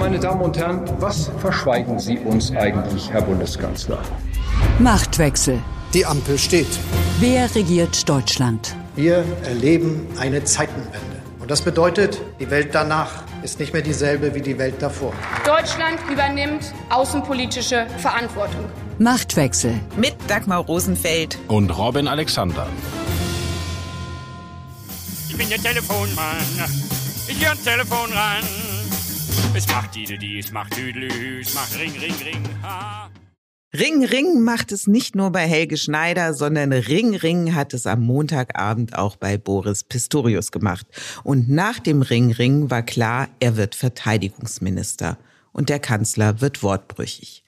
Meine Damen und Herren, was verschweigen Sie uns eigentlich, Herr Bundeskanzler? Machtwechsel. Die Ampel steht. Wer regiert Deutschland? Wir erleben eine Zeitenwende. Und das bedeutet, die Welt danach ist nicht mehr dieselbe wie die Welt davor. Deutschland übernimmt außenpolitische Verantwortung. Machtwechsel. Mit Dagmar Rosenfeld. Und Robin Alexander. Ich bin der Telefonmann. Ich gehe ans Telefon ran. Es macht die, die, es macht Tüdelü, es macht Ring, Ring, Ring. Ha. Ring Ring macht es nicht nur bei Helge Schneider, sondern Ring Ring hat es am Montagabend auch bei Boris Pistorius gemacht. Und nach dem Ring Ring war klar, er wird Verteidigungsminister. Und der Kanzler wird wortbrüchig.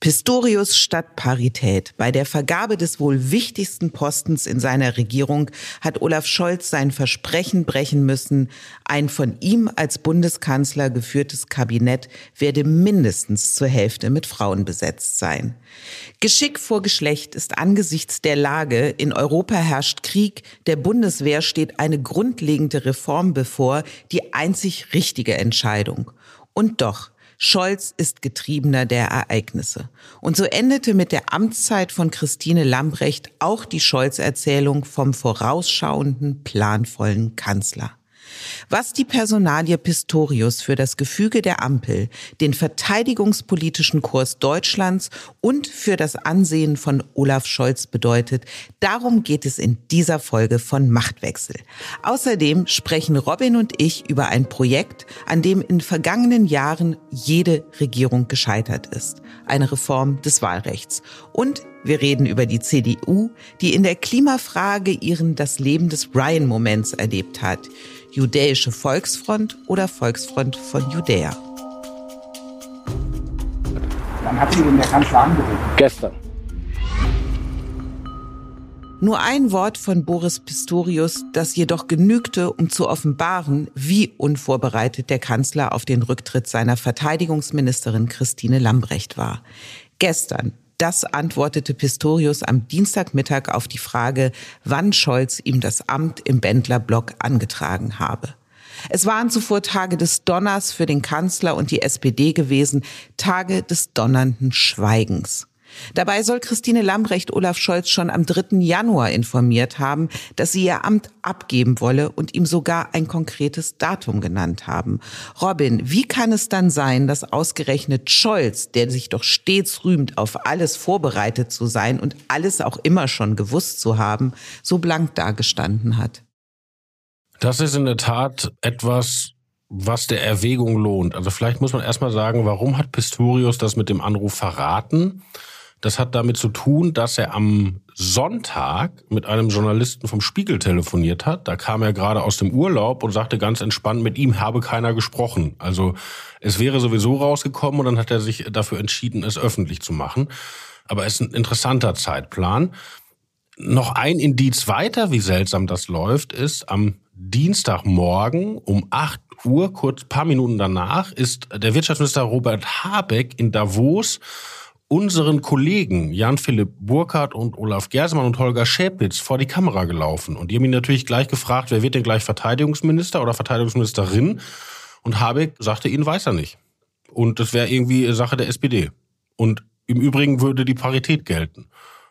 Pistorius statt Parität. Bei der Vergabe des wohl wichtigsten Postens in seiner Regierung hat Olaf Scholz sein Versprechen brechen müssen, ein von ihm als Bundeskanzler geführtes Kabinett werde mindestens zur Hälfte mit Frauen besetzt sein. Geschick vor Geschlecht ist angesichts der Lage, in Europa herrscht Krieg, der Bundeswehr steht eine grundlegende Reform bevor, die einzig richtige Entscheidung. Und doch, Scholz ist Getriebener der Ereignisse. Und so endete mit der Amtszeit von Christine Lambrecht auch die Scholz-Erzählung vom vorausschauenden, planvollen Kanzler. Was die Personalie Pistorius für das Gefüge der Ampel, den verteidigungspolitischen Kurs Deutschlands und für das Ansehen von Olaf Scholz bedeutet, darum geht es in dieser Folge von Machtwechsel. Außerdem sprechen Robin und ich über ein Projekt, an dem in vergangenen Jahren jede Regierung gescheitert ist. Eine Reform des Wahlrechts. Und wir reden über die CDU, die in der Klimafrage ihren das Leben des Ryan-Moments erlebt hat. Judäische Volksfront oder Volksfront von Judäa. Wann hat Sie denn der Kanzler angerufen? Gestern. Nur ein Wort von Boris Pistorius, das jedoch genügte, um zu offenbaren, wie unvorbereitet der Kanzler auf den Rücktritt seiner Verteidigungsministerin Christine Lambrecht war. Gestern, das antwortete Pistorius am Dienstagmittag auf die Frage, wann Scholz ihm das Amt im Bändlerblock angetragen habe. Es waren zuvor Tage des Donners für den Kanzler und die SPD gewesen, Tage des donnernden Schweigens. Dabei soll Christine Lambrecht Olaf Scholz schon am 3. Januar informiert haben, dass sie ihr Amt abgeben wolle und ihm sogar ein konkretes Datum genannt haben. Robin, wie kann es dann sein, dass ausgerechnet Scholz, der sich doch stets rühmt, auf alles vorbereitet zu sein und alles auch immer schon gewusst zu haben, so blank dagestanden hat? Das ist in der Tat etwas, was der Erwägung lohnt. Also vielleicht muss man erstmal sagen, warum hat Pistorius das mit dem Anruf verraten? Das hat damit zu tun, dass er am Sonntag mit einem Journalisten vom Spiegel telefoniert hat. Da kam er gerade aus dem Urlaub und sagte ganz entspannt, mit ihm habe keiner gesprochen. Also es wäre sowieso rausgekommen und dann hat er sich dafür entschieden, es öffentlich zu machen. Aber es ist ein interessanter Zeitplan. Noch ein Indiz weiter, wie seltsam das läuft, ist am Dienstagmorgen um 8 Uhr, kurz paar Minuten danach, ist der Wirtschaftsminister Robert Habeck in Davos unseren Kollegen Jan-Philipp Burkhardt und Olaf Gersemann und Holger Schäpitz vor die Kamera gelaufen. Und die haben ihn natürlich gleich gefragt, wer wird denn gleich Verteidigungsminister oder Verteidigungsministerin? Und Habeck sagte ihnen, weiß er nicht. Und das wäre irgendwie Sache der SPD. Und im Übrigen würde die Parität gelten.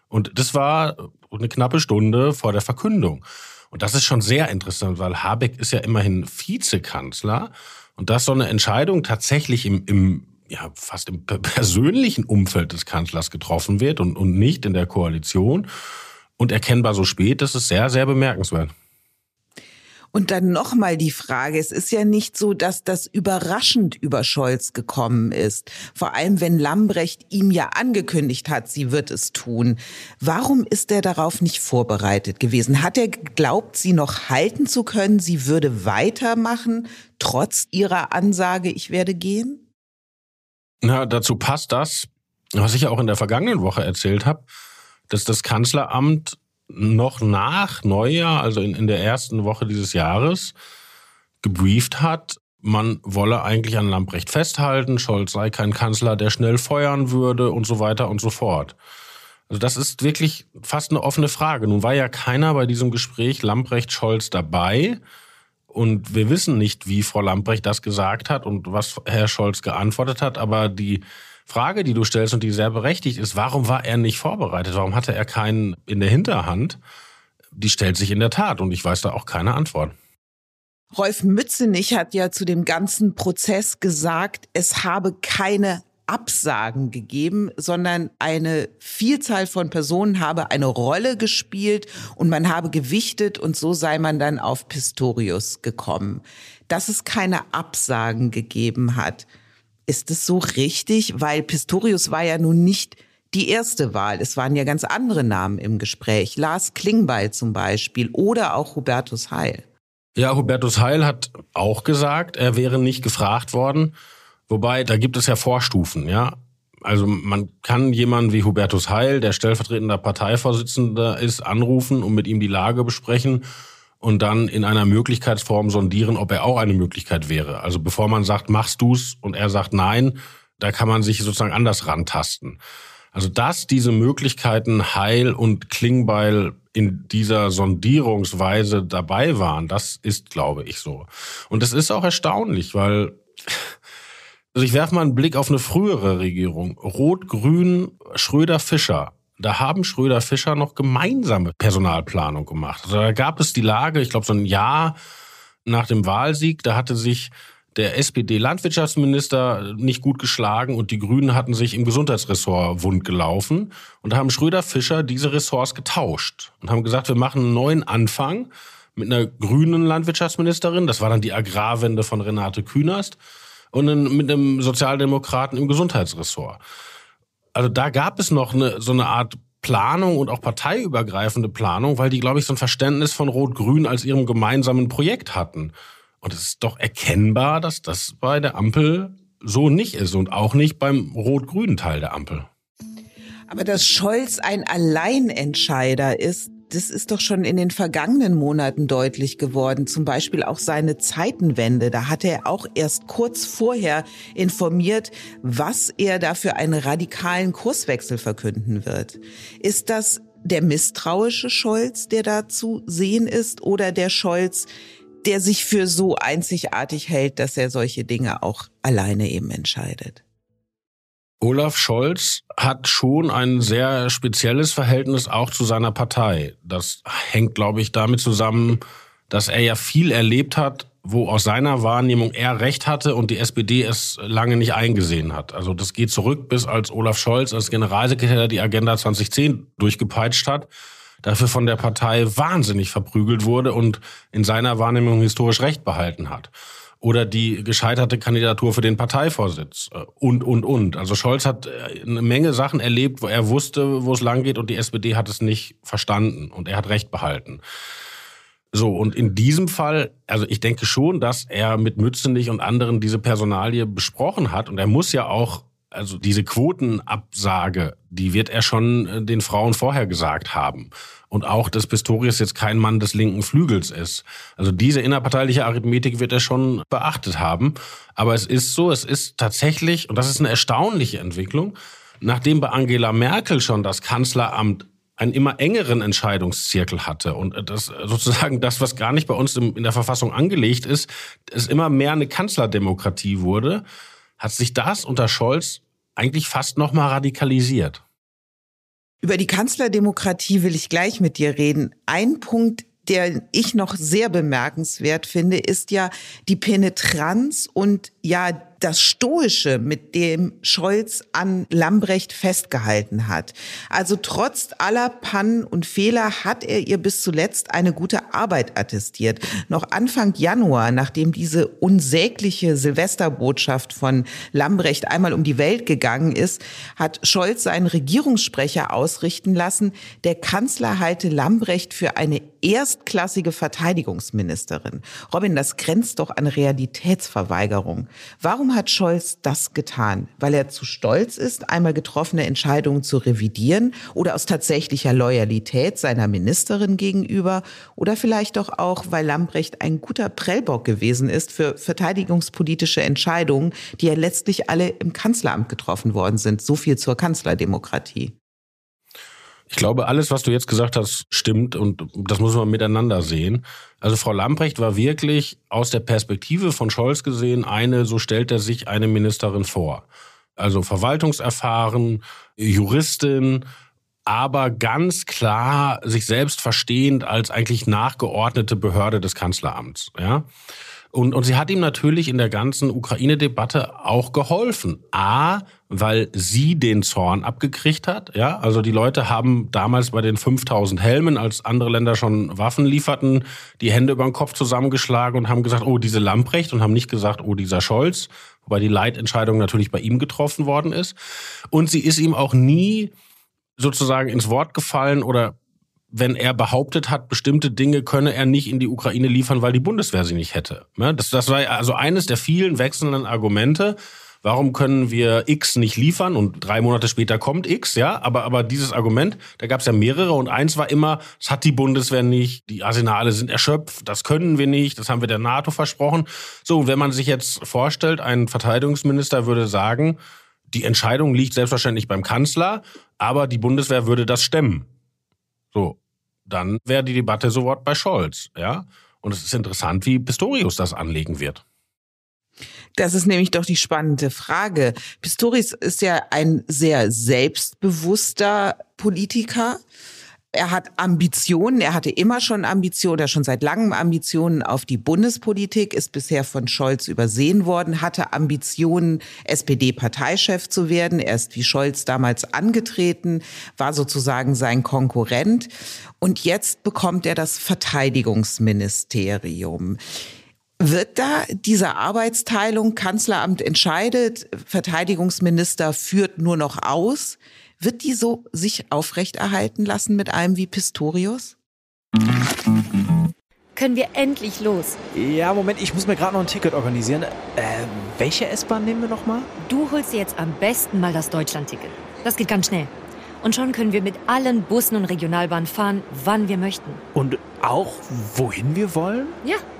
Und das war eine knappe Stunde vor der Verkündung. Und das ist schon sehr interessant, weil Habeck ist ja immerhin Vizekanzler. Und dass so eine Entscheidung tatsächlich im, im ja, fast im persönlichen Umfeld des Kanzlers getroffen wird und, und nicht in der Koalition und erkennbar so spät, das ist sehr, sehr bemerkenswert. Und dann nochmal die Frage, es ist ja nicht so, dass das überraschend über Scholz gekommen ist. Vor allem, wenn Lambrecht ihm ja angekündigt hat, sie wird es tun. Warum ist er darauf nicht vorbereitet gewesen? Hat er geglaubt, sie noch halten zu können, sie würde weitermachen, trotz ihrer Ansage, ich werde gehen? Na, dazu passt das, was ich ja auch in der vergangenen Woche erzählt habe, dass das Kanzleramt noch nach Neujahr, also in, in der ersten Woche dieses Jahres, gebrieft hat, man wolle eigentlich an Lamprecht festhalten, Scholz sei kein Kanzler, der schnell feuern würde und so weiter und so fort. Also das ist wirklich fast eine offene Frage. Nun war ja keiner bei diesem Gespräch Lamprecht Scholz dabei. Und wir wissen nicht, wie Frau Lamprecht das gesagt hat und was Herr Scholz geantwortet hat. Aber die Frage, die du stellst und die sehr berechtigt ist, warum war er nicht vorbereitet? Warum hatte er keinen in der Hinterhand? Die stellt sich in der Tat und ich weiß da auch keine Antwort. Rolf Mützenich hat ja zu dem ganzen Prozess gesagt, es habe keine Absagen gegeben, sondern eine Vielzahl von Personen habe eine Rolle gespielt und man habe gewichtet und so sei man dann auf Pistorius gekommen. Dass es keine Absagen gegeben hat, ist es so richtig? Weil Pistorius war ja nun nicht die erste Wahl. Es waren ja ganz andere Namen im Gespräch. Lars Klingbeil zum Beispiel oder auch Hubertus Heil. Ja, Hubertus Heil hat auch gesagt, er wäre nicht gefragt worden. Wobei, da gibt es ja Vorstufen, ja. Also man kann jemanden wie Hubertus Heil, der stellvertretender Parteivorsitzender ist, anrufen und mit ihm die Lage besprechen und dann in einer Möglichkeitsform sondieren, ob er auch eine Möglichkeit wäre. Also bevor man sagt, machst du's und er sagt nein, da kann man sich sozusagen anders rantasten. Also dass diese Möglichkeiten Heil und Klingbeil in dieser Sondierungsweise dabei waren, das ist, glaube ich, so. Und es ist auch erstaunlich, weil also ich werfe mal einen Blick auf eine frühere Regierung. Rot-Grün, Schröder-Fischer. Da haben Schröder-Fischer noch gemeinsame Personalplanung gemacht. Also da gab es die Lage, ich glaube so ein Jahr nach dem Wahlsieg, da hatte sich der SPD-Landwirtschaftsminister nicht gut geschlagen und die Grünen hatten sich im Gesundheitsressort wund gelaufen. Und da haben Schröder-Fischer diese Ressorts getauscht und haben gesagt, wir machen einen neuen Anfang mit einer grünen Landwirtschaftsministerin. Das war dann die Agrarwende von Renate Künast und mit einem Sozialdemokraten im Gesundheitsressort. Also da gab es noch eine, so eine Art Planung und auch parteiübergreifende Planung, weil die, glaube ich, so ein Verständnis von Rot-Grün als ihrem gemeinsamen Projekt hatten. Und es ist doch erkennbar, dass das bei der Ampel so nicht ist und auch nicht beim rot-grünen Teil der Ampel. Aber dass Scholz ein Alleinentscheider ist, das ist doch schon in den vergangenen Monaten deutlich geworden. Zum Beispiel auch seine Zeitenwende. Da hat er auch erst kurz vorher informiert, was er da für einen radikalen Kurswechsel verkünden wird. Ist das der misstrauische Scholz, der da zu sehen ist, oder der Scholz, der sich für so einzigartig hält, dass er solche Dinge auch alleine eben entscheidet? Olaf Scholz hat schon ein sehr spezielles Verhältnis auch zu seiner Partei. Das hängt, glaube ich, damit zusammen, dass er ja viel erlebt hat, wo aus seiner Wahrnehmung er recht hatte und die SPD es lange nicht eingesehen hat. Also das geht zurück, bis als Olaf Scholz als Generalsekretär die Agenda 2010 durchgepeitscht hat, dafür von der Partei wahnsinnig verprügelt wurde und in seiner Wahrnehmung historisch recht behalten hat oder die gescheiterte Kandidatur für den Parteivorsitz äh, und, und, und. Also Scholz hat äh, eine Menge Sachen erlebt, wo er wusste, wo es lang geht und die SPD hat es nicht verstanden und er hat Recht behalten. So, und in diesem Fall, also ich denke schon, dass er mit Mützenich und anderen diese Personalie besprochen hat und er muss ja auch also diese Quotenabsage, die wird er schon äh, den Frauen vorher gesagt haben und auch, dass Pistorius jetzt kein Mann des linken Flügels ist. Also diese innerparteiliche Arithmetik wird er schon beachtet haben. Aber es ist so, es ist tatsächlich, und das ist eine erstaunliche Entwicklung, nachdem bei Angela Merkel schon das Kanzleramt einen immer engeren Entscheidungszirkel hatte und das sozusagen das, was gar nicht bei uns in der Verfassung angelegt ist, es immer mehr eine Kanzlerdemokratie wurde, hat sich das unter Scholz eigentlich fast noch mal radikalisiert. Über die Kanzlerdemokratie will ich gleich mit dir reden. Ein Punkt, der ich noch sehr bemerkenswert finde, ist ja die Penetranz und ja das Stoische, mit dem Scholz an Lambrecht festgehalten hat. Also trotz aller Pannen und Fehler hat er ihr bis zuletzt eine gute Arbeit attestiert. Noch Anfang Januar, nachdem diese unsägliche Silvesterbotschaft von Lambrecht einmal um die Welt gegangen ist, hat Scholz seinen Regierungssprecher ausrichten lassen, der Kanzler halte Lambrecht für eine erstklassige Verteidigungsministerin. Robin, das grenzt doch an Realitätsverweigerung. Warum hat Scholz das getan? Weil er zu stolz ist, einmal getroffene Entscheidungen zu revidieren oder aus tatsächlicher Loyalität seiner Ministerin gegenüber oder vielleicht doch auch, weil Lambrecht ein guter Prellbock gewesen ist für verteidigungspolitische Entscheidungen, die ja letztlich alle im Kanzleramt getroffen worden sind. So viel zur Kanzlerdemokratie. Ich glaube, alles, was du jetzt gesagt hast, stimmt und das muss man miteinander sehen. Also Frau Lamprecht war wirklich aus der Perspektive von Scholz gesehen eine, so stellt er sich eine Ministerin vor. Also verwaltungserfahren, Juristin, aber ganz klar sich selbst verstehend als eigentlich nachgeordnete Behörde des Kanzleramts. Ja? Und, und sie hat ihm natürlich in der ganzen Ukraine-Debatte auch geholfen. A, weil sie den Zorn abgekriegt hat. Ja, also die Leute haben damals bei den 5000 Helmen, als andere Länder schon Waffen lieferten, die Hände über den Kopf zusammengeschlagen und haben gesagt, oh, diese Lamprecht und haben nicht gesagt, oh, dieser Scholz, wobei die Leitentscheidung natürlich bei ihm getroffen worden ist. Und sie ist ihm auch nie sozusagen ins Wort gefallen oder wenn er behauptet hat, bestimmte Dinge könne er nicht in die Ukraine liefern, weil die Bundeswehr sie nicht hätte. Das, das war also eines der vielen wechselnden Argumente. Warum können wir X nicht liefern und drei Monate später kommt X, ja? Aber, aber dieses Argument, da gab es ja mehrere und eins war immer, es hat die Bundeswehr nicht, die Arsenale sind erschöpft, das können wir nicht, das haben wir der NATO versprochen. So, und wenn man sich jetzt vorstellt, ein Verteidigungsminister würde sagen, die Entscheidung liegt selbstverständlich beim Kanzler, aber die Bundeswehr würde das stemmen. So, dann wäre die Debatte sofort bei Scholz, ja. Und es ist interessant, wie Pistorius das anlegen wird. Das ist nämlich doch die spannende Frage. Pistorius ist ja ein sehr selbstbewusster Politiker. Er hat Ambitionen, er hatte immer schon Ambitionen, er schon seit langem Ambitionen auf die Bundespolitik, ist bisher von Scholz übersehen worden, hatte Ambitionen, SPD-Parteichef zu werden. Er ist wie Scholz damals angetreten, war sozusagen sein Konkurrent. Und jetzt bekommt er das Verteidigungsministerium. Wird da diese Arbeitsteilung, Kanzleramt entscheidet, Verteidigungsminister führt nur noch aus, wird die so sich aufrechterhalten lassen mit einem wie Pistorius? Können wir endlich los? Ja, Moment, ich muss mir gerade noch ein Ticket organisieren. Äh, welche S-Bahn nehmen wir nochmal? Du holst dir jetzt am besten mal das Deutschland-Ticket. Das geht ganz schnell. Und schon können wir mit allen Bussen und Regionalbahnen fahren, wann wir möchten. Und auch wohin wir wollen? Ja,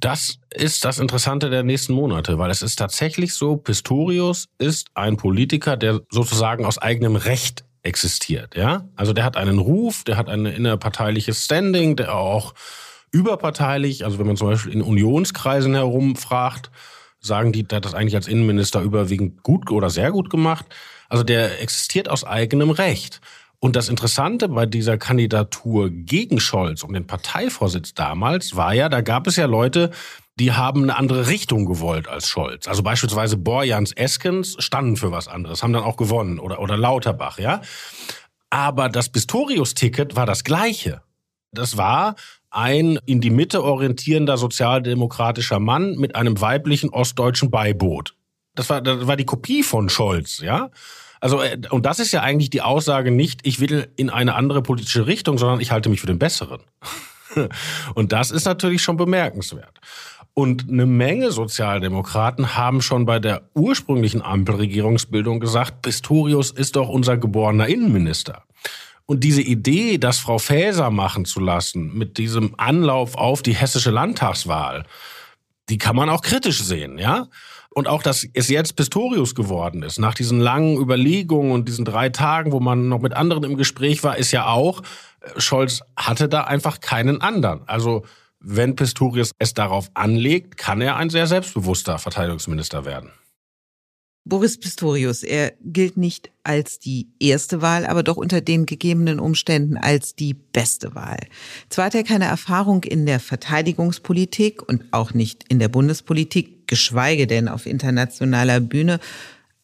Das ist das Interessante der nächsten Monate, weil es ist tatsächlich so, Pistorius ist ein Politiker, der sozusagen aus eigenem Recht existiert, ja? Also der hat einen Ruf, der hat ein innerparteiliches Standing, der auch überparteilich, also wenn man zum Beispiel in Unionskreisen herumfragt, sagen die, der hat das eigentlich als Innenminister überwiegend gut oder sehr gut gemacht. Also der existiert aus eigenem Recht. Und das Interessante bei dieser Kandidatur gegen Scholz und den Parteivorsitz damals war ja, da gab es ja Leute, die haben eine andere Richtung gewollt als Scholz. Also beispielsweise Borjans Eskens standen für was anderes, haben dann auch gewonnen oder, oder Lauterbach, ja. Aber das Pistorius-Ticket war das gleiche. Das war ein in die Mitte orientierender sozialdemokratischer Mann mit einem weiblichen ostdeutschen Beiboot. Das war, das war die Kopie von Scholz, ja. Also, äh, und das ist ja eigentlich die Aussage nicht, ich will in eine andere politische Richtung, sondern ich halte mich für den Besseren. Und das ist natürlich schon bemerkenswert. Und eine Menge Sozialdemokraten haben schon bei der ursprünglichen Ampelregierungsbildung gesagt, Pistorius ist doch unser geborener Innenminister. Und diese Idee, das Frau Faeser machen zu lassen, mit diesem Anlauf auf die hessische Landtagswahl, die kann man auch kritisch sehen, ja? Und auch, dass es jetzt Pistorius geworden ist, nach diesen langen Überlegungen und diesen drei Tagen, wo man noch mit anderen im Gespräch war, ist ja auch, äh, Scholz hatte da einfach keinen anderen. Also wenn Pistorius es darauf anlegt, kann er ein sehr selbstbewusster Verteidigungsminister werden. Boris Pistorius, er gilt nicht als die erste Wahl, aber doch unter den gegebenen Umständen als die beste Wahl. Zwar hat er keine Erfahrung in der Verteidigungspolitik und auch nicht in der Bundespolitik, geschweige denn auf internationaler Bühne,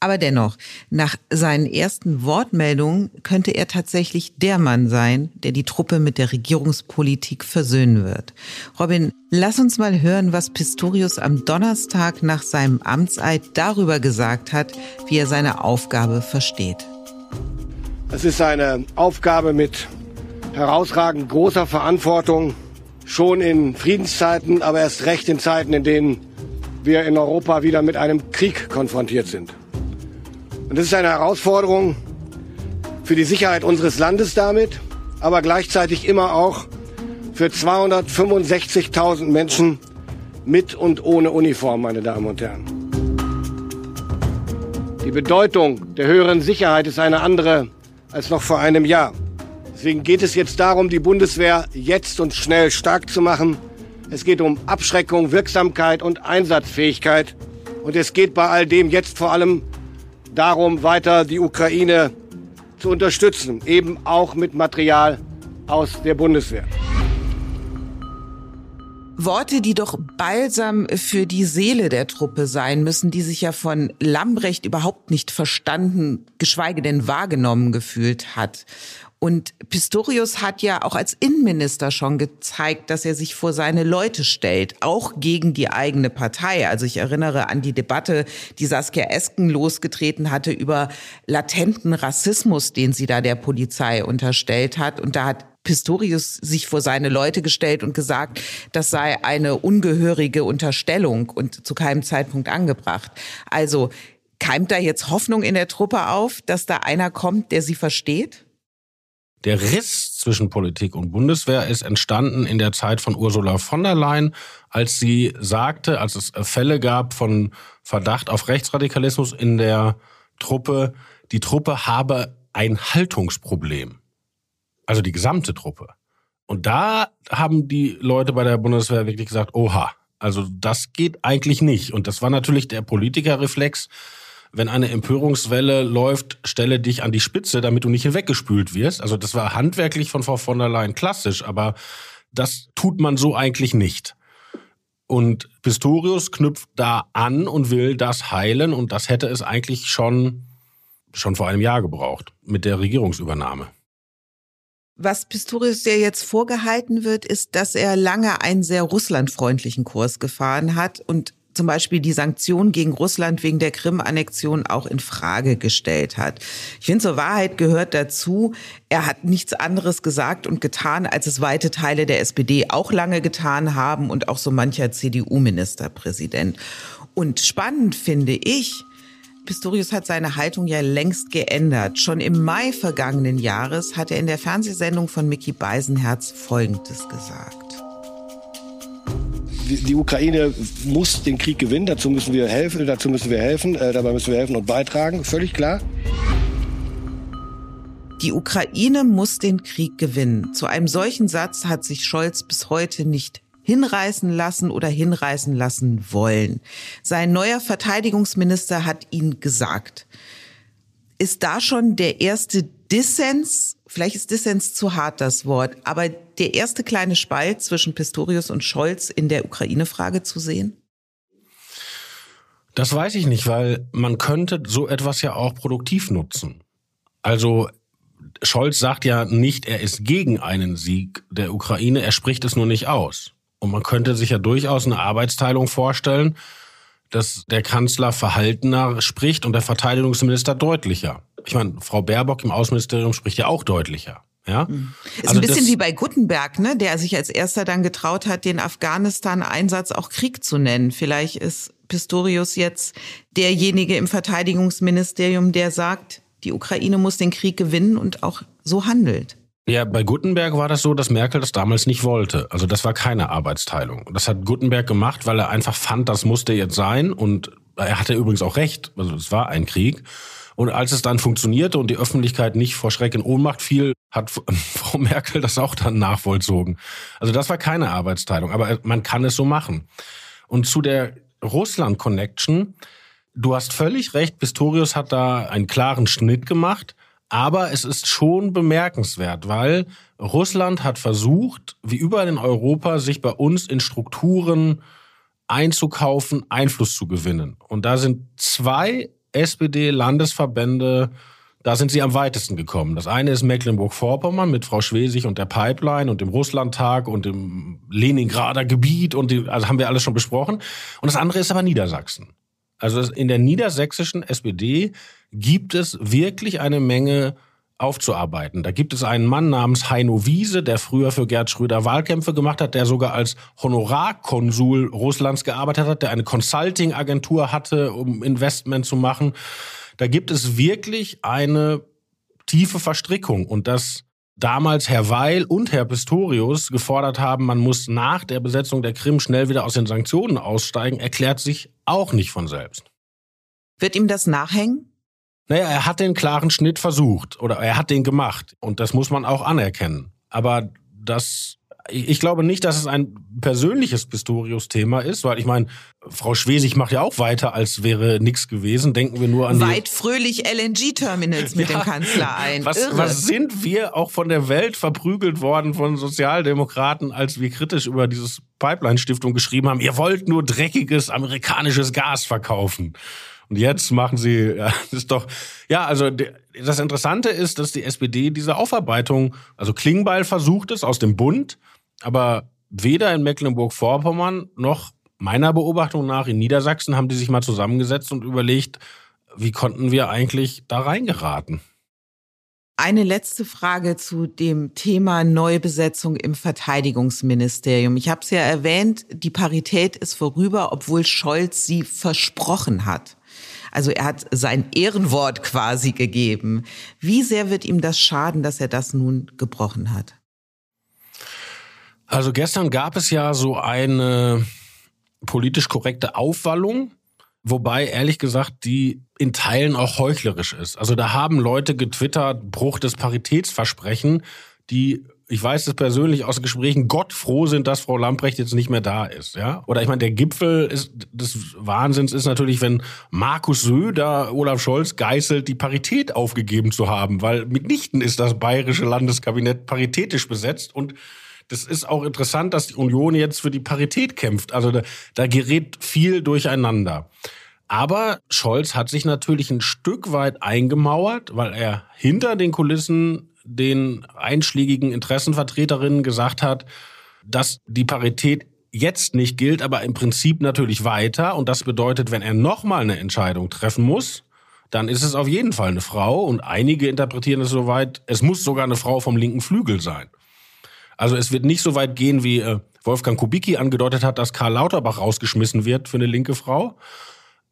Aber dennoch, nach seinen ersten Wortmeldungen könnte er tatsächlich der Mann sein, der die Truppe mit der Regierungspolitik versöhnen wird. Robin, lass uns mal hören, was Pistorius am Donnerstag nach seinem Amtseid darüber gesagt hat, wie er seine Aufgabe versteht. Es ist eine Aufgabe mit herausragend großer Verantwortung, schon in Friedenszeiten, aber erst recht in Zeiten, in denen wir in Europa wieder mit einem Krieg konfrontiert sind. Und das ist eine Herausforderung für die Sicherheit unseres Landes damit, aber gleichzeitig immer auch für 265.000 Menschen mit und ohne Uniform, meine Damen und Herren. Die Bedeutung der höheren Sicherheit ist eine andere als noch vor einem Jahr. Deswegen geht es jetzt darum, die Bundeswehr jetzt und schnell stark zu machen. Es geht um Abschreckung, Wirksamkeit und Einsatzfähigkeit. Und es geht bei all dem jetzt vor allem darum, weiter die Ukraine zu unterstützen, eben auch mit Material aus der Bundeswehr. Worte, die doch balsam für die Seele der Truppe sein müssen, die sich ja von Lambrecht überhaupt nicht verstanden, geschweige denn wahrgenommen gefühlt hat. Und Pistorius hat ja auch als Innenminister schon gezeigt, dass er sich vor seine Leute stellt, auch gegen die eigene Partei. Also ich erinnere an die Debatte, die Saskia Esken losgetreten hatte über latenten Rassismus, den sie da der Polizei unterstellt hat. Und da hat Pistorius sich vor seine Leute gestellt und gesagt, das sei eine ungehörige Unterstellung und zu keinem Zeitpunkt angebracht. Also keimt da jetzt Hoffnung in der Truppe auf, dass da einer kommt, der sie versteht? Der Riss zwischen Politik und Bundeswehr ist entstanden in der Zeit von Ursula von der Leyen, als sie sagte, als es Fälle gab von Verdacht auf Rechtsradikalismus in der Truppe, die Truppe habe ein Haltungsproblem. Also die gesamte Truppe. Und da haben die Leute bei der Bundeswehr wirklich gesagt, oha, also das geht eigentlich nicht. Und das war natürlich der Politikerreflex, wenn eine Empörungswelle läuft, stelle dich an die Spitze, damit du nicht hinweggespült wirst. Also das war handwerklich von Frau von der Leyen klassisch, aber das tut man so eigentlich nicht. Und Pistorius knüpft da an und will das heilen und das hätte es eigentlich schon, schon vor einem Jahr gebraucht mit der Regierungsübernahme. Was Pistorius ja jetzt vorgehalten wird, ist, dass er lange einen sehr russlandfreundlichen Kurs gefahren hat und zum Beispiel die Sanktionen gegen Russland wegen der Krim-Annexion auch in Frage gestellt hat. Ich finde, zur Wahrheit gehört dazu, er hat nichts anderes gesagt und getan, als es weite Teile der SPD auch lange getan haben und auch so mancher CDU-Ministerpräsident. Und spannend finde ich, Pistorius hat seine Haltung ja längst geändert. Schon im Mai vergangenen Jahres hat er in der Fernsehsendung von Mickey Beisenherz Folgendes gesagt die Ukraine muss den Krieg gewinnen, dazu müssen wir helfen, dazu müssen wir helfen, äh, dabei müssen wir helfen und beitragen, völlig klar. Die Ukraine muss den Krieg gewinnen. Zu einem solchen Satz hat sich Scholz bis heute nicht hinreißen lassen oder hinreißen lassen wollen. Sein neuer Verteidigungsminister hat ihn gesagt. Ist da schon der erste Dissens, vielleicht ist Dissens zu hart das Wort, aber der erste kleine Spalt zwischen Pistorius und Scholz in der Ukraine-Frage zu sehen? Das weiß ich nicht, weil man könnte so etwas ja auch produktiv nutzen. Also Scholz sagt ja nicht, er ist gegen einen Sieg der Ukraine, er spricht es nur nicht aus. Und man könnte sich ja durchaus eine Arbeitsteilung vorstellen, dass der Kanzler verhaltener spricht und der Verteidigungsminister deutlicher. Ich meine, Frau Baerbock im Außenministerium spricht ja auch deutlicher. Ja? Mhm. Ist also ein bisschen wie bei Gutenberg, ne, der sich als erster dann getraut hat, den Afghanistan-Einsatz auch Krieg zu nennen. Vielleicht ist Pistorius jetzt derjenige im Verteidigungsministerium, der sagt, die Ukraine muss den Krieg gewinnen und auch so handelt. Ja, bei Gutenberg war das so, dass Merkel das damals nicht wollte. Also das war keine Arbeitsteilung. Das hat Gutenberg gemacht, weil er einfach fand, das musste jetzt sein. Und er hatte übrigens auch recht. Also es war ein Krieg. Und als es dann funktionierte und die Öffentlichkeit nicht vor Schreck in Ohnmacht fiel, hat Frau Merkel das auch dann nachvollzogen. Also das war keine Arbeitsteilung, aber man kann es so machen. Und zu der Russland-Connection, du hast völlig recht, Pistorius hat da einen klaren Schnitt gemacht, aber es ist schon bemerkenswert, weil Russland hat versucht, wie überall in Europa, sich bei uns in Strukturen einzukaufen, Einfluss zu gewinnen. Und da sind zwei SPD-Landesverbände, da sind sie am weitesten gekommen. Das eine ist Mecklenburg-Vorpommern mit Frau Schwesig und der Pipeline und dem Russlandtag und dem Leningrader Gebiet und die, also haben wir alles schon besprochen. Und das andere ist aber Niedersachsen. Also in der niedersächsischen SPD gibt es wirklich eine Menge aufzuarbeiten. Da gibt es einen Mann namens Heino Wiese, der früher für Gerd Schröder Wahlkämpfe gemacht hat, der sogar als Honorarkonsul Russlands gearbeitet hat, der eine Consulting-Agentur hatte, um Investment zu machen. Da gibt es wirklich eine tiefe Verstrickung und dass damals Herr Weil und Herr Pistorius gefordert haben, man muss nach der Besetzung der Krim schnell wieder aus den Sanktionen aussteigen, erklärt sich auch nicht von selbst. Wird ihm das nachhängen? Naja, er hat den klaren Schnitt versucht oder er hat den gemacht und das muss man auch anerkennen. Aber das, ich glaube nicht, dass es ein persönliches Pistorius-Thema ist, weil ich meine, Frau Schwesig macht ja auch weiter, als wäre nichts gewesen. Denken wir nur an Weit fröhlich LNG-Terminals mit ja, dem Kanzler ein. Was, was sind wir auch von der Welt verprügelt worden von Sozialdemokraten, als wir kritisch über dieses Pipeline-Stiftung geschrieben haben, ihr wollt nur dreckiges amerikanisches Gas verkaufen. Und jetzt machen sie, ja, das ist doch, ja, also das Interessante ist, dass die SPD diese Aufarbeitung, also Klingbeil versucht es aus dem Bund, aber weder in Mecklenburg-Vorpommern noch meiner Beobachtung nach in Niedersachsen haben die sich mal zusammengesetzt und überlegt, wie konnten wir eigentlich da reingeraten? Eine letzte Frage zu dem Thema Neubesetzung im Verteidigungsministerium. Ich habe es ja erwähnt, die Parität ist vorüber, obwohl Scholz sie versprochen hat. Also er hat sein Ehrenwort quasi gegeben. Wie sehr wird ihm das schaden, dass er das nun gebrochen hat? Also gestern gab es ja so eine politisch korrekte Aufwallung, wobei ehrlich gesagt die in Teilen auch heuchlerisch ist. Also da haben Leute getwittert, Bruch des Paritätsversprechen, die ich weiß es persönlich aus Gesprächen, Gott froh sind, dass Frau Lamprecht jetzt nicht mehr da ist. Ja? Oder ich meine, der Gipfel ist, des Wahnsinns ist natürlich, wenn Markus Söder Olaf Scholz geißelt, die Parität aufgegeben zu haben, weil mitnichten ist das bayerische Landeskabinett paritätisch besetzt und das ist auch interessant, dass die Union jetzt für die Parität kämpft. Also da, da gerät viel durcheinander. Aber Scholz hat sich natürlich ein Stück weit eingemauert, weil er hinter den Kulissen den einschlägigen Interessenvertreterinnen gesagt hat, dass die Parität jetzt nicht gilt, aber im Prinzip natürlich weiter. Und das bedeutet, wenn er nochmal eine Entscheidung treffen muss, dann ist es auf jeden Fall eine Frau. Und einige interpretieren es soweit, es muss sogar eine Frau vom linken Flügel sein. Also es wird nicht so weit gehen, wie äh, Wolfgang Kubicki angedeutet hat, dass Karl Lauterbach rausgeschmissen wird für eine linke Frau.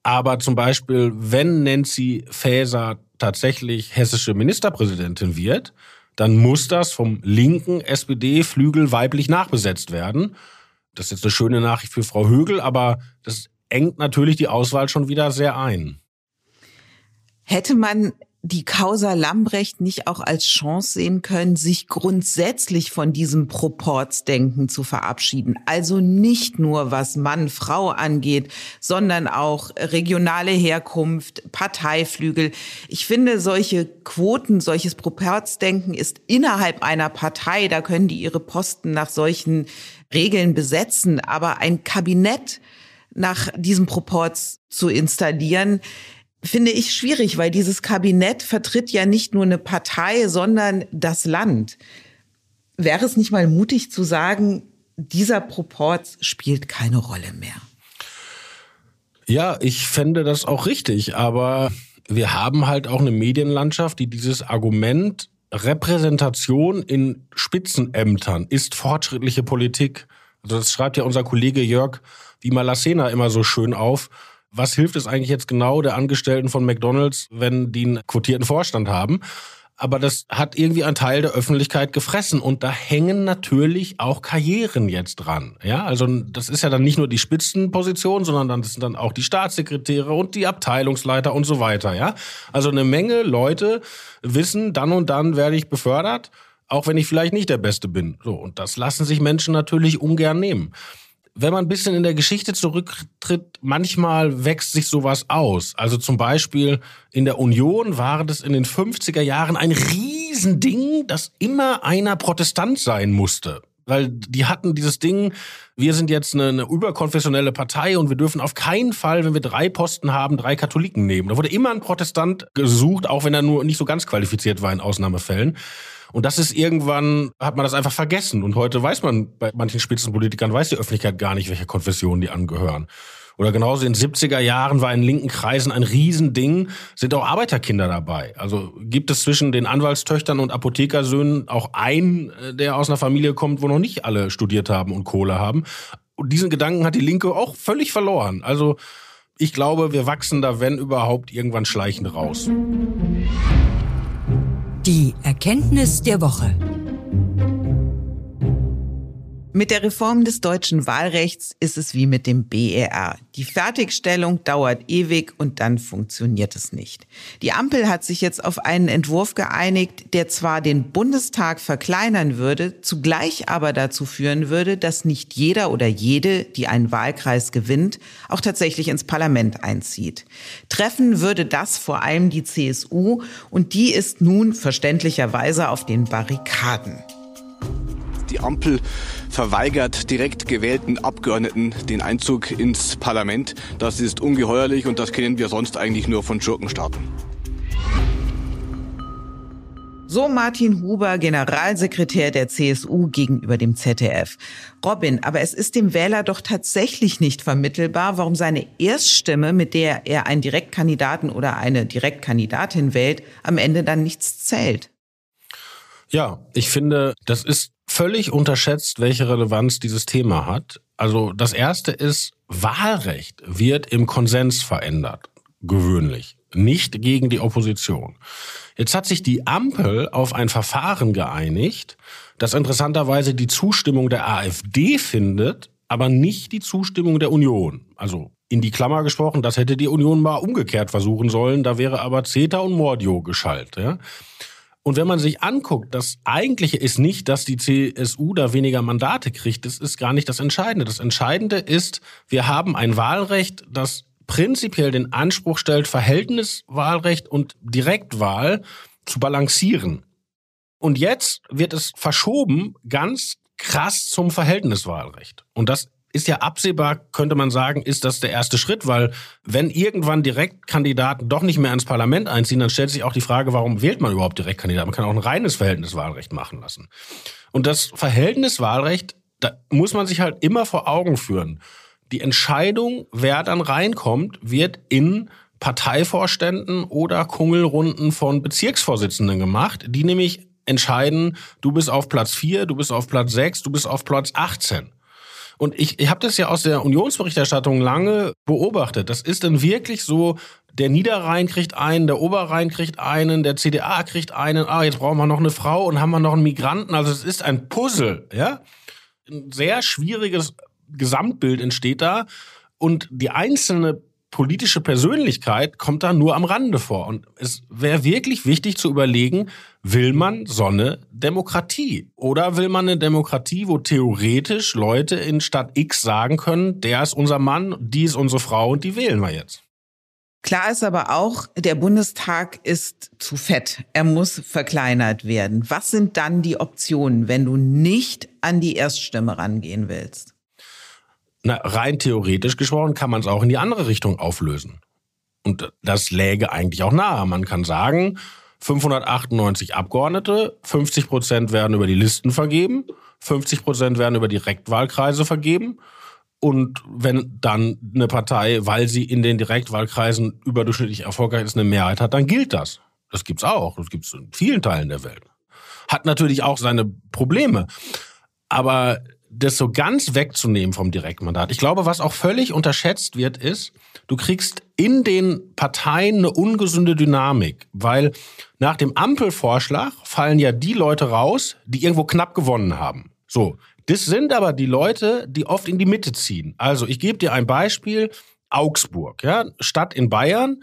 Aber zum Beispiel, wenn Nancy Faeser tatsächlich hessische Ministerpräsidentin wird, dann muss das vom linken SPD-Flügel weiblich nachbesetzt werden. Das ist jetzt eine schöne Nachricht für Frau Högel, aber das engt natürlich die Auswahl schon wieder sehr ein. Hätte man die Causa Lambrecht nicht auch als Chance sehen können, sich grundsätzlich von diesem Proportsdenken zu verabschieden. Also nicht nur was Mann, Frau angeht, sondern auch regionale Herkunft, Parteiflügel. Ich finde, solche Quoten, solches Proportsdenken ist innerhalb einer Partei, da können die ihre Posten nach solchen Regeln besetzen. Aber ein Kabinett nach diesem Proports zu installieren, finde ich schwierig, weil dieses Kabinett vertritt ja nicht nur eine Partei, sondern das Land. Wäre es nicht mal mutig zu sagen, dieser Proport spielt keine Rolle mehr? Ja, ich fände das auch richtig, aber wir haben halt auch eine Medienlandschaft, die dieses Argument Repräsentation in Spitzenämtern ist fortschrittliche Politik. Also das schreibt ja unser Kollege Jörg Wimalasena immer so schön auf was hilft es eigentlich jetzt genau der Angestellten von McDonald's, wenn die einen quotierten Vorstand haben? Aber das hat irgendwie ein Teil der Öffentlichkeit gefressen und da hängen natürlich auch Karrieren jetzt dran. Ja, also das ist ja dann nicht nur die Spitzenposition, sondern dann sind dann auch die Staatssekretäre und die Abteilungsleiter und so weiter. Ja, also eine Menge Leute wissen, dann und dann werde ich befördert, auch wenn ich vielleicht nicht der Beste bin. So und das lassen sich Menschen natürlich ungern nehmen wenn man ein bisschen in der Geschichte zurücktritt, manchmal wächst sich sowas aus. Also zum Beispiel in der Union war das in den 50er Jahren ein Riesending, dass immer einer Protestant sein musste. weil die hatten dieses Ding, wir sind jetzt eine, eine überkonfessionelle Partei und wir dürfen auf keinen Fall, wenn wir drei Posten haben, drei Katholiken nehmen. Da wurde immer ein Protestant gesucht, auch wenn er nur nicht so ganz qualifiziert war in Ausnahmefällen. Und das ist irgendwann, hat man das einfach vergessen. Und heute weiß man, bei manchen Spitzenpolitikern weiß die Öffentlichkeit gar nicht, welche Konfessionen die angehören. Oder genauso in den 70er Jahren war in linken Kreisen ein Riesending, sind auch Arbeiterkinder dabei. Also gibt es zwischen den Anwaltstöchtern und Apothekersöhnen auch einen, äh, der aus einer Familie kommt, wo noch nicht alle studiert haben und Kohle haben. Und diesen Gedanken hat die Linke auch völlig verloren. Also ich glaube, wir wachsen da, wenn überhaupt, irgendwann schleichend raus. Die Erkenntnis der Woche. Mit der Reform des deutschen Wahlrechts ist es wie mit dem BER. Die Fertigstellung dauert ewig und dann funktioniert es nicht. Die Ampel hat sich jetzt auf einen Entwurf geeinigt, der zwar den Bundestag verkleinern würde, zugleich aber dazu führen würde, dass nicht jeder oder jede, die einen Wahlkreis gewinnt, auch tatsächlich ins Parlament einzieht. Treffen würde das vor allem die CSU und die ist nun verständlicherweise auf den Barrikaden. Die Ampel verweigert direkt gewählten Abgeordneten den Einzug ins Parlament. Das ist ungeheuerlich und das kennen wir sonst eigentlich nur von Schurkenstaaten. So Martin Huber, Generalsekretär der CSU gegenüber dem ZDF. Robin, aber es ist dem Wähler doch tatsächlich nicht vermittelbar, warum seine Erststimme, mit der er einen Direktkandidaten oder eine Direktkandidatin wählt, am Ende dann nichts zählt. Ja, ich finde, das ist völlig unterschätzt, welche Relevanz dieses Thema hat. Also das erste ist, Wahlrecht wird im Konsens verändert. Gewöhnlich. Nicht gegen die Opposition. Jetzt hat sich die Ampel auf ein Verfahren geeinigt, das interessanterweise die Zustimmung der AfD findet, aber nicht die Zustimmung der Union. Also in die Klammer gesprochen, das hätte die Union mal umgekehrt versuchen sollen, da wäre aber CETA und Mordio geschaltet. Ja? Und wenn man sich anguckt, das Eigentliche ist nicht, dass die CSU da weniger Mandate kriegt. Das ist gar nicht das Entscheidende. Das Entscheidende ist, wir haben ein Wahlrecht, das prinzipiell den Anspruch stellt, Verhältniswahlrecht und Direktwahl zu balancieren. Und jetzt wird es verschoben ganz krass zum Verhältniswahlrecht. Und das ist ja absehbar, könnte man sagen, ist das der erste Schritt, weil wenn irgendwann Direktkandidaten doch nicht mehr ins Parlament einziehen, dann stellt sich auch die Frage, warum wählt man überhaupt Direktkandidaten? Man kann auch ein reines Verhältniswahlrecht machen lassen. Und das Verhältniswahlrecht, da muss man sich halt immer vor Augen führen. Die Entscheidung, wer dann reinkommt, wird in Parteivorständen oder Kungelrunden von Bezirksvorsitzenden gemacht, die nämlich entscheiden, du bist auf Platz 4, du bist auf Platz 6, du bist auf Platz 18. Und ich, ich habe das ja aus der Unionsberichterstattung lange beobachtet. Das ist dann wirklich so, der Niederrhein kriegt einen, der Oberrhein kriegt einen, der CDA kriegt einen, ah, jetzt brauchen wir noch eine Frau und haben wir noch einen Migranten. Also es ist ein Puzzle, ja. Ein sehr schwieriges Gesamtbild entsteht da. Und die einzelne politische Persönlichkeit kommt da nur am Rande vor. Und es wäre wirklich wichtig zu überlegen, will man so eine Demokratie? Oder will man eine Demokratie, wo theoretisch Leute in Stadt X sagen können, der ist unser Mann, die ist unsere Frau und die wählen wir jetzt? Klar ist aber auch, der Bundestag ist zu fett. Er muss verkleinert werden. Was sind dann die Optionen, wenn du nicht an die Erststimme rangehen willst? Na, rein theoretisch gesprochen kann man es auch in die andere Richtung auflösen. Und das läge eigentlich auch nahe. Man kann sagen, 598 Abgeordnete, 50 Prozent werden über die Listen vergeben, 50 Prozent werden über Direktwahlkreise vergeben. Und wenn dann eine Partei, weil sie in den Direktwahlkreisen überdurchschnittlich erfolgreich ist, eine Mehrheit hat, dann gilt das. Das gibt's auch. Das gibt's in vielen Teilen der Welt. Hat natürlich auch seine Probleme. Aber das so ganz wegzunehmen vom Direktmandat. Ich glaube, was auch völlig unterschätzt wird, ist, du kriegst in den Parteien eine ungesunde Dynamik, weil nach dem Ampelvorschlag fallen ja die Leute raus, die irgendwo knapp gewonnen haben. So. Das sind aber die Leute, die oft in die Mitte ziehen. Also, ich gebe dir ein Beispiel. Augsburg, ja, Stadt in Bayern,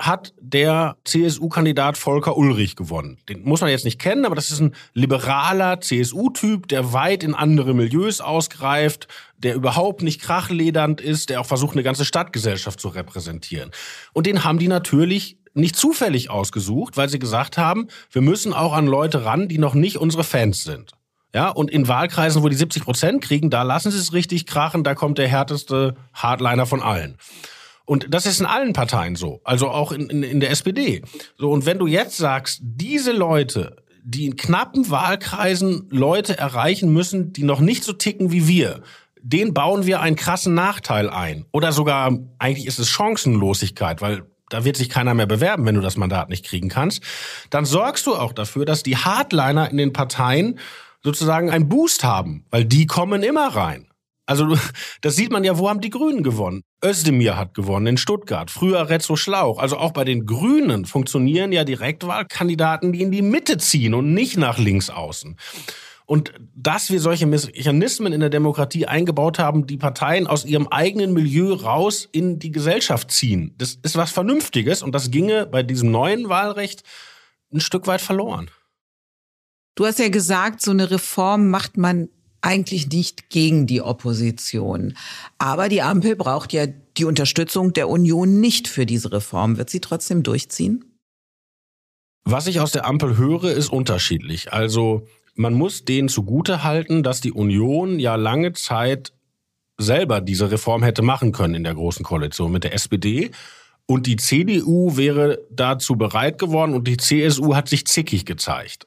hat der CSU-Kandidat Volker Ulrich gewonnen. Den muss man jetzt nicht kennen, aber das ist ein liberaler CSU-Typ, der weit in andere Milieus ausgreift, der überhaupt nicht krachledernd ist, der auch versucht, eine ganze Stadtgesellschaft zu repräsentieren. Und den haben die natürlich nicht zufällig ausgesucht, weil sie gesagt haben, wir müssen auch an Leute ran, die noch nicht unsere Fans sind. Ja, und in Wahlkreisen, wo die 70 Prozent kriegen, da lassen sie es richtig krachen, da kommt der härteste Hardliner von allen. Und das ist in allen Parteien so, also auch in, in, in der SPD. So, und wenn du jetzt sagst, diese Leute, die in knappen Wahlkreisen Leute erreichen müssen, die noch nicht so ticken wie wir, den bauen wir einen krassen Nachteil ein. Oder sogar, eigentlich ist es Chancenlosigkeit, weil da wird sich keiner mehr bewerben, wenn du das Mandat nicht kriegen kannst. Dann sorgst du auch dafür, dass die Hardliner in den Parteien sozusagen einen Boost haben, weil die kommen immer rein. Also das sieht man ja, wo haben die Grünen gewonnen? Özdemir hat gewonnen in Stuttgart, früher Rezzo Schlauch. Also auch bei den Grünen funktionieren ja Direktwahlkandidaten, die in die Mitte ziehen und nicht nach links außen. Und dass wir solche Mechanismen in der Demokratie eingebaut haben, die Parteien aus ihrem eigenen Milieu raus in die Gesellschaft ziehen, das ist was Vernünftiges und das ginge bei diesem neuen Wahlrecht ein Stück weit verloren. Du hast ja gesagt, so eine Reform macht man eigentlich nicht gegen die Opposition. Aber die Ampel braucht ja die Unterstützung der Union nicht für diese Reform. Wird sie trotzdem durchziehen? Was ich aus der Ampel höre, ist unterschiedlich. Also man muss denen zugute halten, dass die Union ja lange Zeit selber diese Reform hätte machen können in der großen Koalition mit der SPD. Und die CDU wäre dazu bereit geworden und die CSU hat sich zickig gezeigt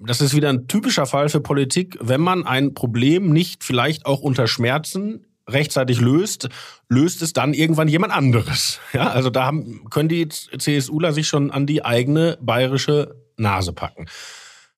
das ist wieder ein typischer Fall für Politik, wenn man ein Problem nicht vielleicht auch unter Schmerzen rechtzeitig löst, löst es dann irgendwann jemand anderes. Ja, also da haben, können die CSUler sich schon an die eigene bayerische Nase packen.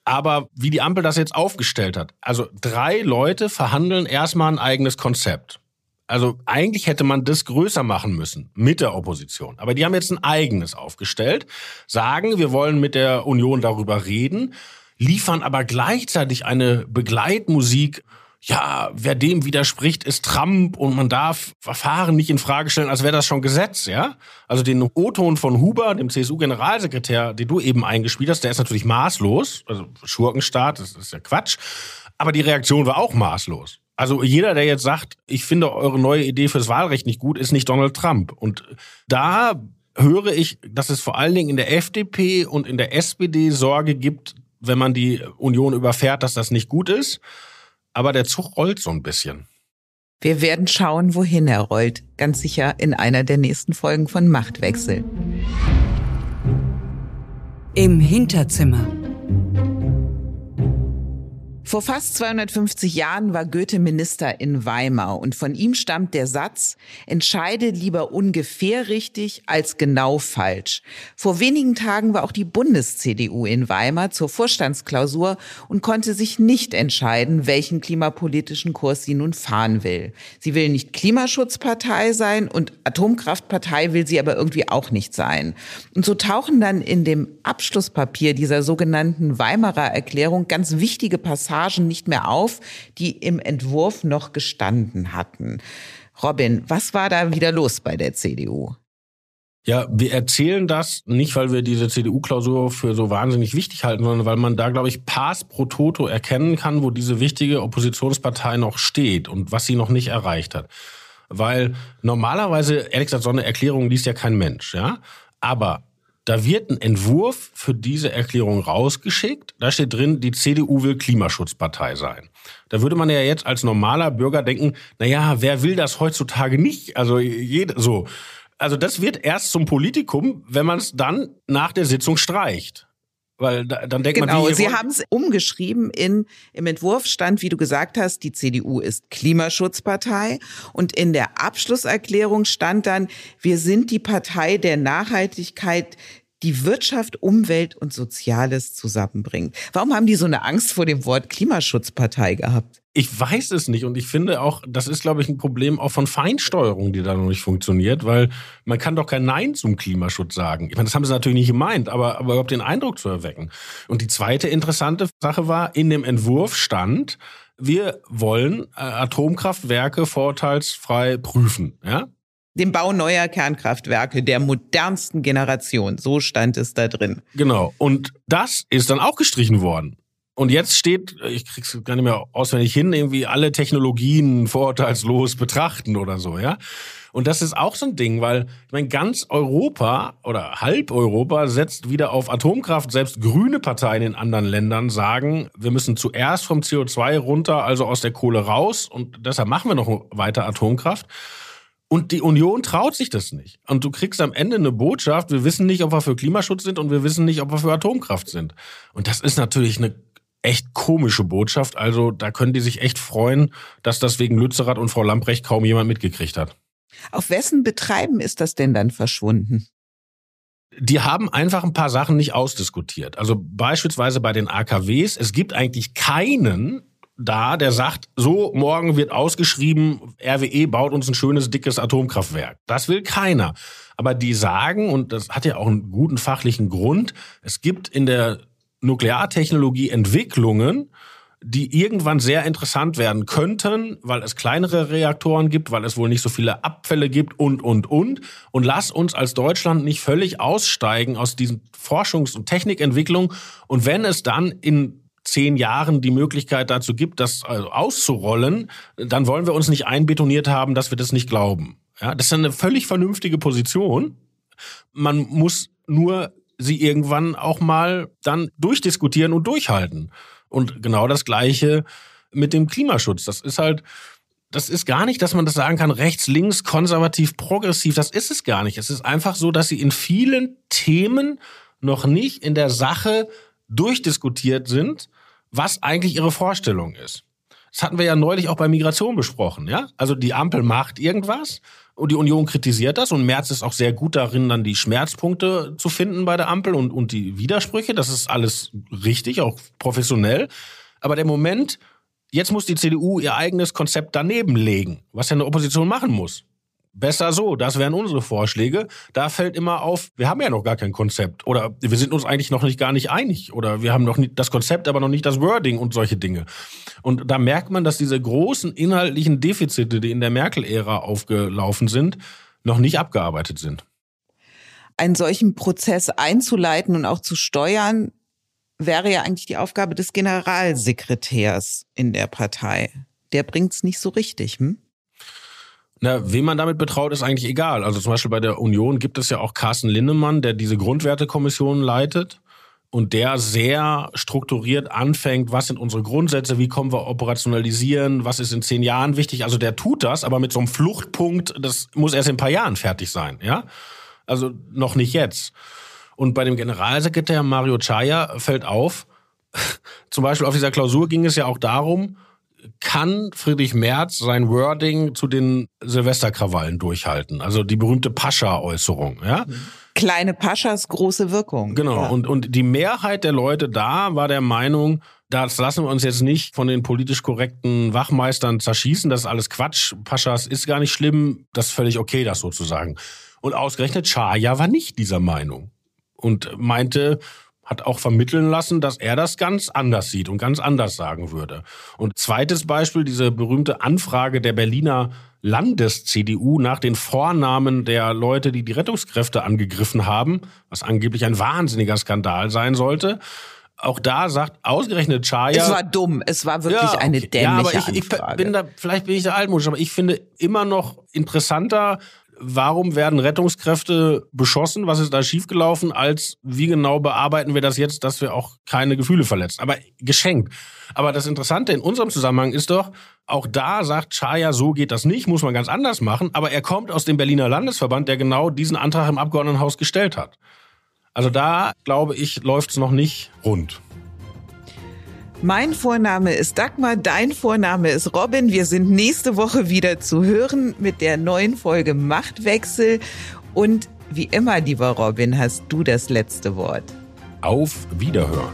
Aber wie die Ampel das jetzt aufgestellt hat, also drei Leute verhandeln erstmal ein eigenes Konzept. Also eigentlich hätte man das größer machen müssen mit der Opposition. Aber die haben jetzt ein eigenes aufgestellt, sagen, wir wollen mit der Union darüber reden liefern aber gleichzeitig eine Begleitmusik. Ja, wer dem widerspricht, ist Trump und man darf Verfahren nicht in Frage stellen, als wäre das schon Gesetz, ja? Also den O-Ton von Huber, dem CSU-Generalsekretär, den du eben eingespielt hast, der ist natürlich maßlos. Also Schurkenstaat, das ist ja Quatsch. Aber die Reaktion war auch maßlos. Also jeder, der jetzt sagt, ich finde eure neue Idee fürs Wahlrecht nicht gut, ist nicht Donald Trump. Und da höre ich, dass es vor allen Dingen in der FDP und in der SPD Sorge gibt, wenn man die Union überfährt, dass das nicht gut ist. Aber der Zug rollt so ein bisschen. Wir werden schauen, wohin er rollt. Ganz sicher in einer der nächsten Folgen von Machtwechsel. Im Hinterzimmer. Vor fast 250 Jahren war Goethe Minister in Weimar und von ihm stammt der Satz, entscheide lieber ungefähr richtig als genau falsch. Vor wenigen Tagen war auch die Bundes-CDU in Weimar zur Vorstandsklausur und konnte sich nicht entscheiden, welchen klimapolitischen Kurs sie nun fahren will. Sie will nicht Klimaschutzpartei sein und Atomkraftpartei will sie aber irgendwie auch nicht sein. Und so tauchen dann in dem Abschlusspapier dieser sogenannten Weimarer Erklärung ganz wichtige Passagen Passagen nicht mehr auf, die im Entwurf noch gestanden hatten. Robin, was war da wieder los bei der CDU? Ja, wir erzählen das nicht, weil wir diese CDU-Klausur für so wahnsinnig wichtig halten, sondern weil man da, glaube ich, Pass pro Toto erkennen kann, wo diese wichtige Oppositionspartei noch steht und was sie noch nicht erreicht hat. Weil normalerweise, ehrlich gesagt, so eine Erklärung liest ja kein Mensch, ja. Aber da wird ein Entwurf für diese Erklärung rausgeschickt. Da steht drin, die CDU will Klimaschutzpartei sein. Da würde man ja jetzt als normaler Bürger denken, na ja, wer will das heutzutage nicht? Also jede, so. Also das wird erst zum Politikum, wenn man es dann nach der Sitzung streicht. Weil da, dann denkt genau, man, wie, Sie haben es umgeschrieben in im Entwurf stand, wie du gesagt hast, die CDU ist Klimaschutzpartei und in der Abschlusserklärung stand dann, wir sind die Partei der Nachhaltigkeit, die Wirtschaft, Umwelt und Soziales zusammenbringt. Warum haben die so eine Angst vor dem Wort Klimaschutzpartei gehabt? Ich weiß es nicht und ich finde auch, das ist, glaube ich, ein Problem auch von Feinsteuerung, die da noch nicht funktioniert, weil man kann doch kein Nein zum Klimaschutz sagen. Ich meine, das haben sie natürlich nicht gemeint, aber, aber überhaupt den Eindruck zu erwecken. Und die zweite interessante Sache war, in dem Entwurf stand, wir wollen äh, Atomkraftwerke vorteilsfrei prüfen. Ja? dem Bau neuer Kernkraftwerke der modernsten Generation. So stand es da drin. Genau. Und das ist dann auch gestrichen worden. Und jetzt steht, ich krieg's gar nicht mehr auswendig hin, irgendwie alle Technologien vorurteilslos betrachten oder so, ja. Und das ist auch so ein Ding, weil ich meine, ganz Europa oder halb Europa setzt wieder auf Atomkraft. Selbst grüne Parteien in anderen Ländern sagen, wir müssen zuerst vom CO2 runter, also aus der Kohle raus. Und deshalb machen wir noch weiter Atomkraft. Und die Union traut sich das nicht. Und du kriegst am Ende eine Botschaft, wir wissen nicht, ob wir für Klimaschutz sind und wir wissen nicht, ob wir für Atomkraft sind. Und das ist natürlich eine echt komische Botschaft. Also da können die sich echt freuen, dass das wegen Lützerath und Frau Lamprecht kaum jemand mitgekriegt hat. Auf wessen Betreiben ist das denn dann verschwunden? Die haben einfach ein paar Sachen nicht ausdiskutiert. Also beispielsweise bei den AKWs. Es gibt eigentlich keinen da, der sagt, so, morgen wird ausgeschrieben, RWE baut uns ein schönes, dickes Atomkraftwerk. Das will keiner. Aber die sagen, und das hat ja auch einen guten fachlichen Grund, es gibt in der Nukleartechnologie Entwicklungen, die irgendwann sehr interessant werden könnten, weil es kleinere Reaktoren gibt, weil es wohl nicht so viele Abfälle gibt und, und, und. Und lass uns als Deutschland nicht völlig aussteigen aus diesen Forschungs- und Technikentwicklungen. Und wenn es dann in zehn Jahren die Möglichkeit dazu gibt, das also auszurollen, dann wollen wir uns nicht einbetoniert haben, dass wir das nicht glauben. Ja, das ist eine völlig vernünftige Position. Man muss nur sie irgendwann auch mal dann durchdiskutieren und durchhalten. Und genau das Gleiche mit dem Klimaschutz. Das ist halt, das ist gar nicht, dass man das sagen kann, rechts, links, konservativ, progressiv. Das ist es gar nicht. Es ist einfach so, dass sie in vielen Themen noch nicht in der Sache durchdiskutiert sind, was eigentlich ihre Vorstellung ist. Das hatten wir ja neulich auch bei Migration besprochen, ja? Also die Ampel macht irgendwas und die Union kritisiert das und Merz ist auch sehr gut darin, dann die Schmerzpunkte zu finden bei der Ampel und, und die Widersprüche. Das ist alles richtig, auch professionell. Aber der Moment, jetzt muss die CDU ihr eigenes Konzept daneben legen, was ja eine Opposition machen muss. Besser so, das wären unsere Vorschläge. Da fällt immer auf, wir haben ja noch gar kein Konzept oder wir sind uns eigentlich noch nicht gar nicht einig oder wir haben noch nicht das Konzept, aber noch nicht das Wording und solche Dinge. Und da merkt man, dass diese großen inhaltlichen Defizite, die in der Merkel-Ära aufgelaufen sind, noch nicht abgearbeitet sind. Einen solchen Prozess einzuleiten und auch zu steuern, wäre ja eigentlich die Aufgabe des Generalsekretärs in der Partei. Der bringt's nicht so richtig, hm? Na, wem man damit betraut, ist eigentlich egal. Also zum Beispiel bei der Union gibt es ja auch Carsten Linnemann, der diese Grundwertekommission leitet und der sehr strukturiert anfängt, was sind unsere Grundsätze, wie kommen wir operationalisieren, was ist in zehn Jahren wichtig. Also der tut das, aber mit so einem Fluchtpunkt, das muss erst in ein paar Jahren fertig sein, ja? Also noch nicht jetzt. Und bei dem Generalsekretär Mario Chaya fällt auf, zum Beispiel auf dieser Klausur ging es ja auch darum, kann Friedrich Merz sein Wording zu den Silvesterkrawallen durchhalten? Also die berühmte Pascha-Äußerung, ja? Kleine Paschas, große Wirkung. Genau. Ja. Und, und die Mehrheit der Leute da war der Meinung, das lassen wir uns jetzt nicht von den politisch korrekten Wachmeistern zerschießen. Das ist alles Quatsch. Paschas ist gar nicht schlimm. Das ist völlig okay, das sozusagen. Und ausgerechnet Chaya war nicht dieser Meinung. Und meinte, hat auch vermitteln lassen, dass er das ganz anders sieht und ganz anders sagen würde. Und zweites Beispiel, diese berühmte Anfrage der Berliner Landes-CDU nach den Vornamen der Leute, die die Rettungskräfte angegriffen haben, was angeblich ein wahnsinniger Skandal sein sollte. Auch da sagt ausgerechnet Chaya. Es war dumm. Es war wirklich ja, okay. eine dämliche ja, aber ich, ich bin da, vielleicht bin ich da altmodisch, aber ich finde immer noch interessanter, warum werden Rettungskräfte beschossen? Was ist da schiefgelaufen? Als wie genau bearbeiten wir das jetzt, dass wir auch keine Gefühle verletzen? Aber geschenkt. Aber das Interessante in unserem Zusammenhang ist doch, auch da sagt Chaya, so geht das nicht, muss man ganz anders machen. Aber er kommt aus dem Berliner Landesverband, der genau diesen Antrag im Abgeordnetenhaus gestellt hat. Also da, glaube ich, läuft es noch nicht rund. Mein Vorname ist Dagmar, dein Vorname ist Robin. Wir sind nächste Woche wieder zu hören mit der neuen Folge Machtwechsel. Und wie immer, lieber Robin, hast du das letzte Wort. Auf Wiederhören.